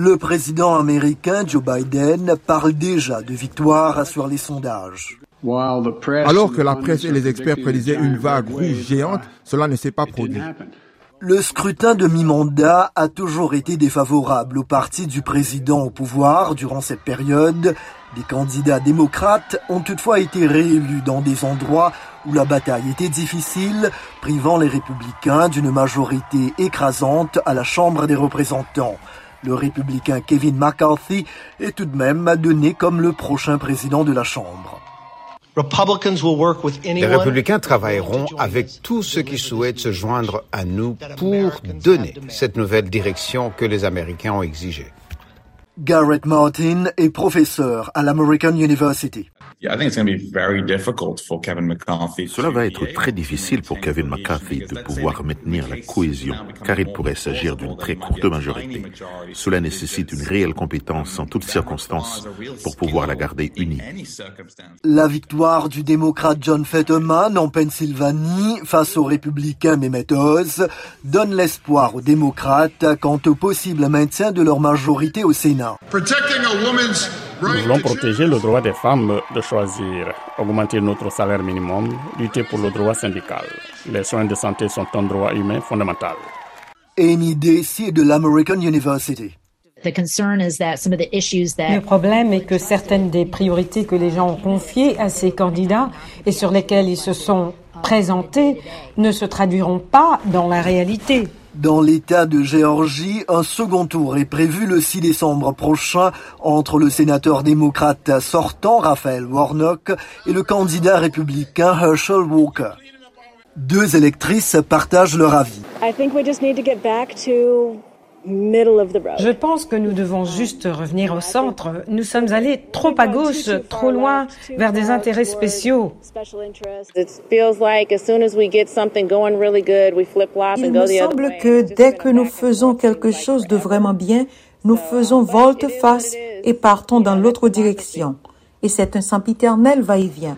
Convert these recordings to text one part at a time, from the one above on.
Le président américain Joe Biden parle déjà de victoire sur les sondages. Alors que la presse et les experts prédisaient une vague rouge géante, cela ne s'est pas produit. Le scrutin de mi-mandat a toujours été défavorable au parti du président au pouvoir durant cette période. Des candidats démocrates ont toutefois été réélus dans des endroits où la bataille était difficile, privant les républicains d'une majorité écrasante à la Chambre des représentants. Le républicain Kevin McCarthy est tout de même donné comme le prochain président de la Chambre. Les républicains travailleront avec tous ceux qui souhaitent se joindre à nous pour donner cette nouvelle direction que les Américains ont exigée. Garrett Martin est professeur à l'American University. Cela va être très difficile pour Kevin McCarthy de pouvoir maintenir la cohésion, car il pourrait s'agir d'une très courte majorité. Cela nécessite une réelle compétence en toutes circonstances pour pouvoir la garder unie. La victoire du démocrate John Fetterman en Pennsylvanie face au républicain Mehmet Oz donne l'espoir aux démocrates quant au possible maintien de leur majorité au Sénat. Nous voulons protéger le droit des femmes de choisir, augmenter notre salaire minimum, lutter pour le droit syndical. Les soins de santé sont un droit humain fondamental. Amy Daisy de l'American University. Le problème est que certaines des priorités que les gens ont confiées à ces candidats et sur lesquelles ils se sont présentés ne se traduiront pas dans la réalité. Dans l'État de Géorgie, un second tour est prévu le 6 décembre prochain entre le sénateur démocrate sortant Raphaël Warnock et le candidat républicain Herschel Walker. Deux électrices partagent leur avis. Je pense que nous devons juste revenir au centre. Nous sommes allés trop à gauche, trop loin, vers des intérêts spéciaux. Il me semble que dès que nous faisons quelque chose de vraiment bien, nous faisons volte-face et partons dans l'autre direction. Et c'est un sempiternel va-et-vient.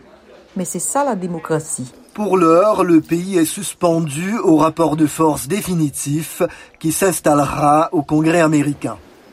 Mais c'est ça la démocratie. Pour l'heure, le pays est suspendu au rapport de force définitif qui s'installera au Congrès américain.